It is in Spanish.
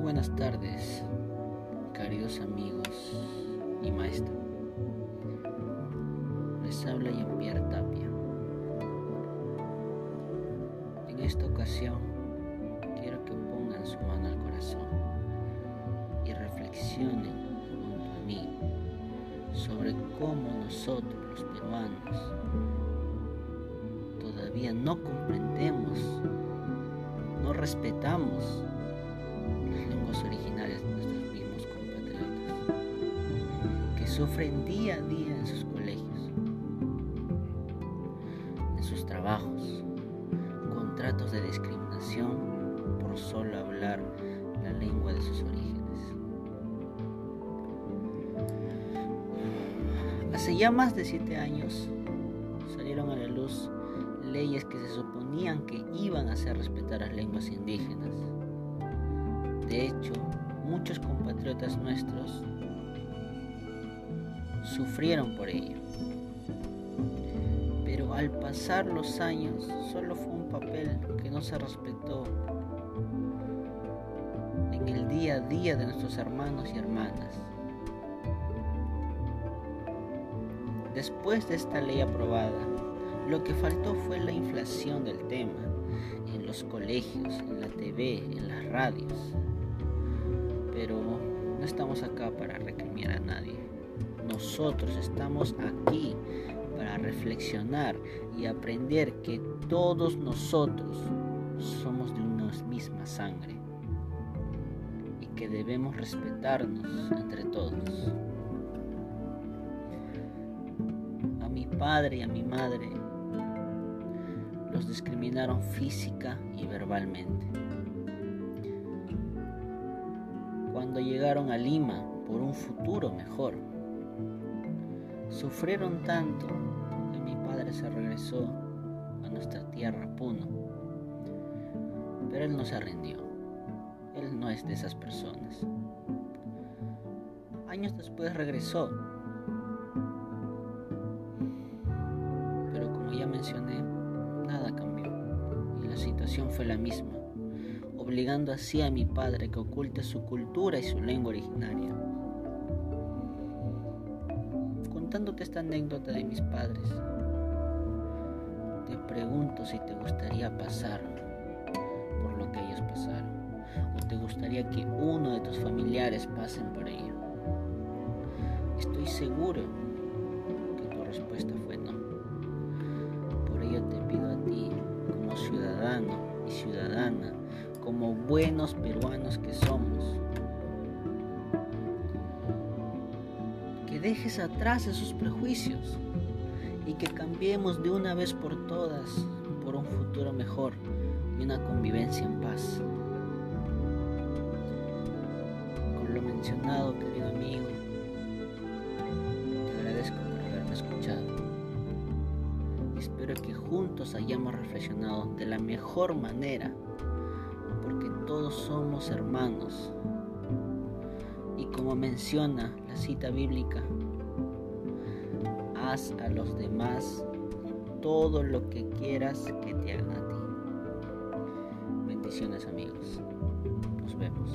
buenas tardes, queridos amigos y maestro. Les habla Jean-Pierre Tapia. En esta ocasión quiero que pongan su mano al corazón y reflexionen junto a mí sobre cómo nosotros los peruanos todavía no comprendemos, no respetamos lenguas originarias de nuestros mismos compatriotas, que sufren día a día en sus colegios, en sus trabajos, contratos de discriminación por solo hablar la lengua de sus orígenes. Hace ya más de siete años salieron a la luz leyes que se suponían que iban a hacer respetar las lenguas indígenas. De hecho, muchos compatriotas nuestros sufrieron por ello. Pero al pasar los años, solo fue un papel que no se respetó en el día a día de nuestros hermanos y hermanas. Después de esta ley aprobada, lo que faltó fue la inflación del tema en los colegios, en la TV, en las radios. Pero no estamos acá para recriminar a nadie. Nosotros estamos aquí para reflexionar y aprender que todos nosotros somos de una misma sangre y que debemos respetarnos entre todos. A mi padre y a mi madre los discriminaron física y verbalmente. Cuando llegaron a Lima por un futuro mejor, sufrieron tanto que mi padre se regresó a nuestra tierra Puno. Pero él no se rindió. Él no es de esas personas. Años después regresó. Pero como ya mencioné, nada cambió y la situación fue la misma, obligando así a mi padre que oculte su cultura y su lengua originaria. Contándote esta anécdota de mis padres, te pregunto si te gustaría pasar por lo que ellos pasaron o te gustaría que uno de tus familiares pasen por ello. Estoy seguro que tu respuesta fue no. Por ello te pido a ti, como ciudadano y ciudadana, como buenos peruanos que somos, que dejes atrás esos prejuicios y que cambiemos de una vez por todas por un futuro mejor y una convivencia en paz. Con lo mencionado, querido amigo, te agradezco por haberme escuchado. Espero que juntos hayamos reflexionado de la mejor manera, todos somos hermanos. Y como menciona la cita bíblica, haz a los demás todo lo que quieras que te hagan a ti. Bendiciones amigos. Nos vemos.